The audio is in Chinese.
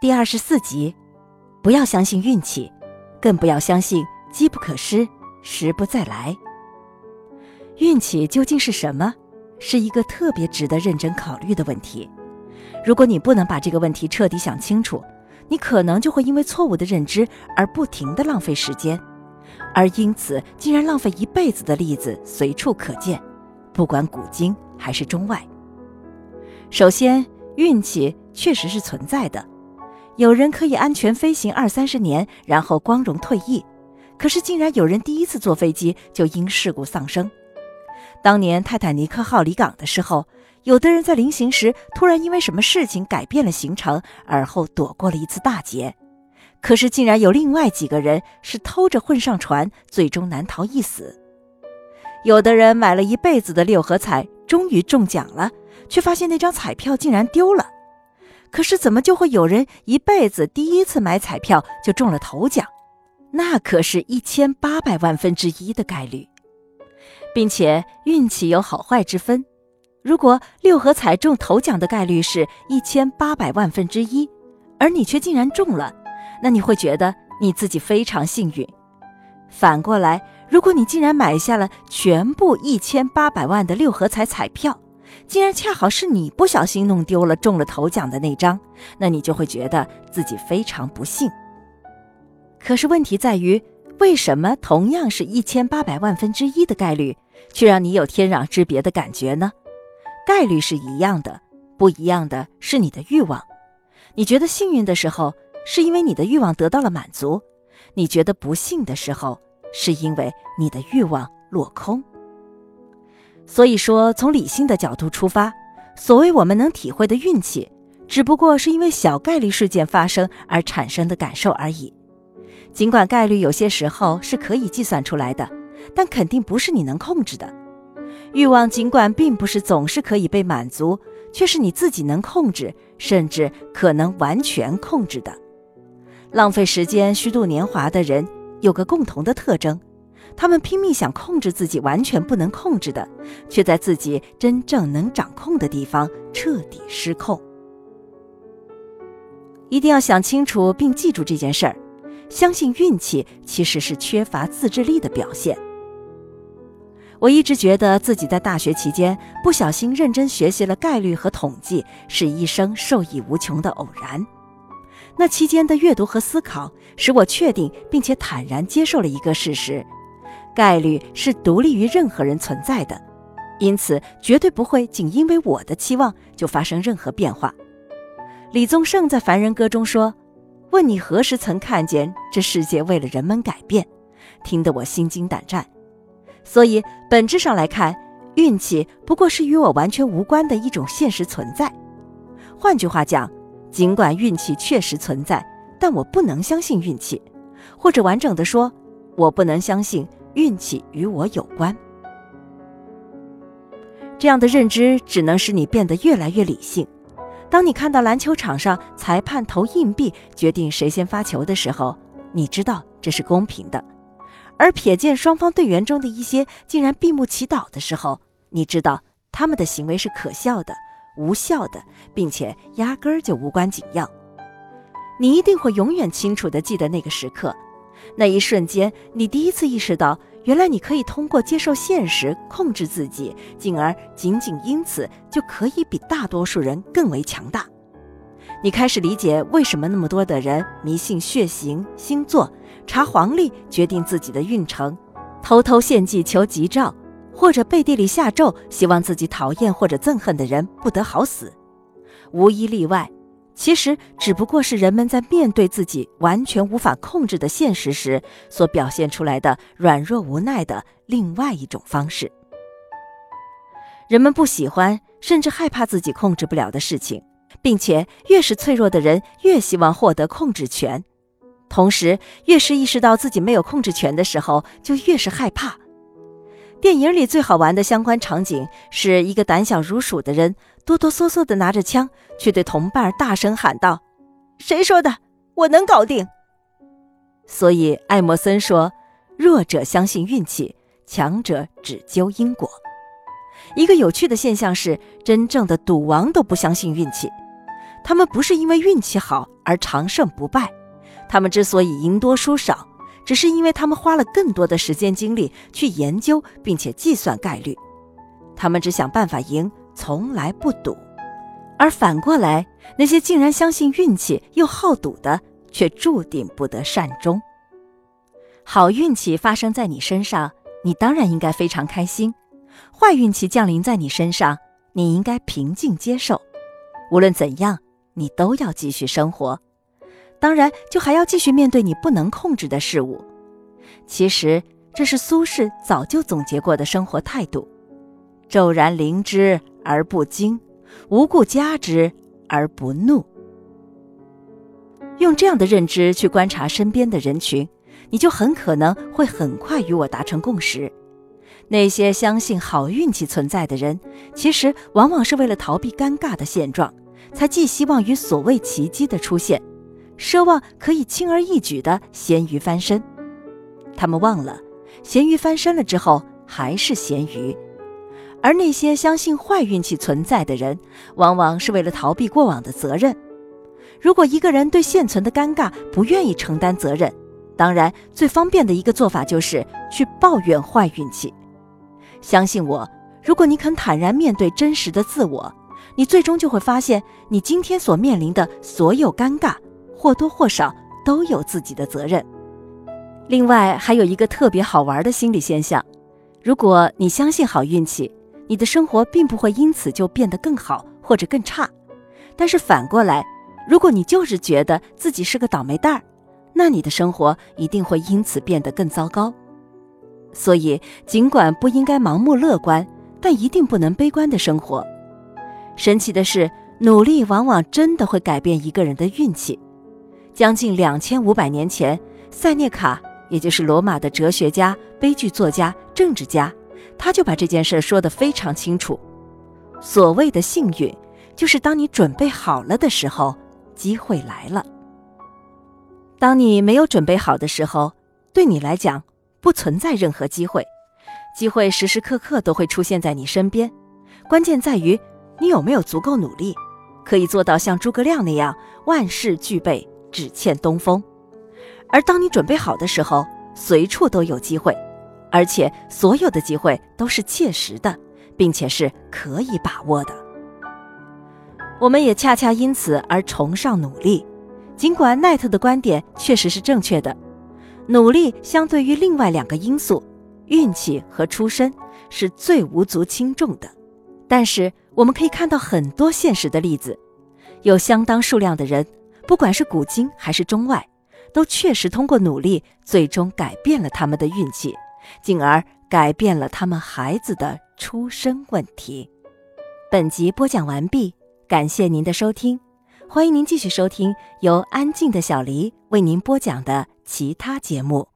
第二十四集，不要相信运气，更不要相信机不可失，时不再来。运气究竟是什么？是一个特别值得认真考虑的问题。如果你不能把这个问题彻底想清楚，你可能就会因为错误的认知而不停的浪费时间，而因此竟然浪费一辈子的例子随处可见，不管古今还是中外。首先，运气确实是存在的。有人可以安全飞行二三十年，然后光荣退役，可是竟然有人第一次坐飞机就因事故丧生。当年泰坦尼克号离港的时候，有的人在临行时突然因为什么事情改变了行程，而后躲过了一次大劫。可是竟然有另外几个人是偷着混上船，最终难逃一死。有的人买了一辈子的六合彩，终于中奖了，却发现那张彩票竟然丢了。可是怎么就会有人一辈子第一次买彩票就中了头奖？那可是一千八百万分之一的概率。并且运气有好坏之分，如果六合彩中头奖的概率是一千八百万分之一，而你却竟然中了，那你会觉得你自己非常幸运。反过来，如果你竟然买下了全部一千八百万的六合彩彩票，竟然恰好是你不小心弄丢了中了头奖的那张，那你就会觉得自己非常不幸。可是问题在于。为什么同样是一千八百万分之一的概率，却让你有天壤之别的感觉呢？概率是一样的，不一样的是你的欲望。你觉得幸运的时候，是因为你的欲望得到了满足；你觉得不幸的时候，是因为你的欲望落空。所以说，从理性的角度出发，所谓我们能体会的运气，只不过是因为小概率事件发生而产生的感受而已。尽管概率有些时候是可以计算出来的，但肯定不是你能控制的。欲望尽管并不是总是可以被满足，却是你自己能控制，甚至可能完全控制的。浪费时间、虚度年华的人有个共同的特征：他们拼命想控制自己完全不能控制的，却在自己真正能掌控的地方彻底失控。一定要想清楚并记住这件事儿。相信运气其实是缺乏自制力的表现。我一直觉得自己在大学期间不小心认真学习了概率和统计，是一生受益无穷的偶然。那期间的阅读和思考，使我确定并且坦然接受了一个事实：概率是独立于任何人存在的，因此绝对不会仅因为我的期望就发生任何变化。李宗盛在《凡人歌》中说。问你何时曾看见这世界为了人们改变？听得我心惊胆战。所以本质上来看，运气不过是与我完全无关的一种现实存在。换句话讲，尽管运气确实存在，但我不能相信运气，或者完整的说，我不能相信运气与我有关。这样的认知只能使你变得越来越理性。当你看到篮球场上裁判投硬币决定谁先发球的时候，你知道这是公平的；而瞥见双方队员中的一些竟然闭目祈祷的时候，你知道他们的行为是可笑的、无效的，并且压根儿就无关紧要。你一定会永远清楚地记得那个时刻，那一瞬间，你第一次意识到。原来你可以通过接受现实控制自己，进而仅仅因此就可以比大多数人更为强大。你开始理解为什么那么多的人迷信血型、星座，查黄历决定自己的运程，偷偷献祭求吉兆，或者背地里下咒，希望自己讨厌或者憎恨的人不得好死，无一例外。其实只不过是人们在面对自己完全无法控制的现实时，所表现出来的软弱无奈的另外一种方式。人们不喜欢，甚至害怕自己控制不了的事情，并且越是脆弱的人，越希望获得控制权。同时，越是意识到自己没有控制权的时候，就越是害怕。电影里最好玩的相关场景是一个胆小如鼠的人。哆哆嗦嗦地拿着枪，却对同伴大声喊道：“谁说的？我能搞定！”所以艾默森说：“弱者相信运气，强者只究因果。”一个有趣的现象是，真正的赌王都不相信运气，他们不是因为运气好而长胜不败，他们之所以赢多输少，只是因为他们花了更多的时间精力去研究并且计算概率。他们只想办法赢，从来不赌。而反过来，那些竟然相信运气又好赌的，却注定不得善终。好运气发生在你身上，你当然应该非常开心；坏运气降临在你身上，你应该平静接受。无论怎样，你都要继续生活，当然就还要继续面对你不能控制的事物。其实这是苏轼早就总结过的生活态度：骤然临之而不惊。无故加之而不怒，用这样的认知去观察身边的人群，你就很可能会很快与我达成共识。那些相信好运气存在的人，其实往往是为了逃避尴尬的现状，才寄希望于所谓奇迹的出现，奢望可以轻而易举的咸鱼翻身。他们忘了，咸鱼翻身了之后还是咸鱼。而那些相信坏运气存在的人，往往是为了逃避过往的责任。如果一个人对现存的尴尬不愿意承担责任，当然最方便的一个做法就是去抱怨坏运气。相信我，如果你肯坦然面对真实的自我，你最终就会发现，你今天所面临的所有尴尬，或多或少都有自己的责任。另外，还有一个特别好玩的心理现象：如果你相信好运气，你的生活并不会因此就变得更好或者更差，但是反过来，如果你就是觉得自己是个倒霉蛋儿，那你的生活一定会因此变得更糟糕。所以，尽管不应该盲目乐观，但一定不能悲观的生活。神奇的是，努力往往真的会改变一个人的运气。将近两千五百年前，塞涅卡，也就是罗马的哲学家、悲剧作家、政治家。他就把这件事说得非常清楚。所谓的幸运，就是当你准备好了的时候，机会来了。当你没有准备好的时候，对你来讲不存在任何机会，机会时时刻刻都会出现在你身边。关键在于你有没有足够努力，可以做到像诸葛亮那样万事俱备，只欠东风。而当你准备好的时候，随处都有机会。而且所有的机会都是切实的，并且是可以把握的。我们也恰恰因此而崇尚努力，尽管奈特的观点确实是正确的。努力相对于另外两个因素，运气和出身，是最无足轻重的。但是我们可以看到很多现实的例子，有相当数量的人，不管是古今还是中外，都确实通过努力，最终改变了他们的运气。进而改变了他们孩子的出生问题。本集播讲完毕，感谢您的收听，欢迎您继续收听由安静的小黎为您播讲的其他节目。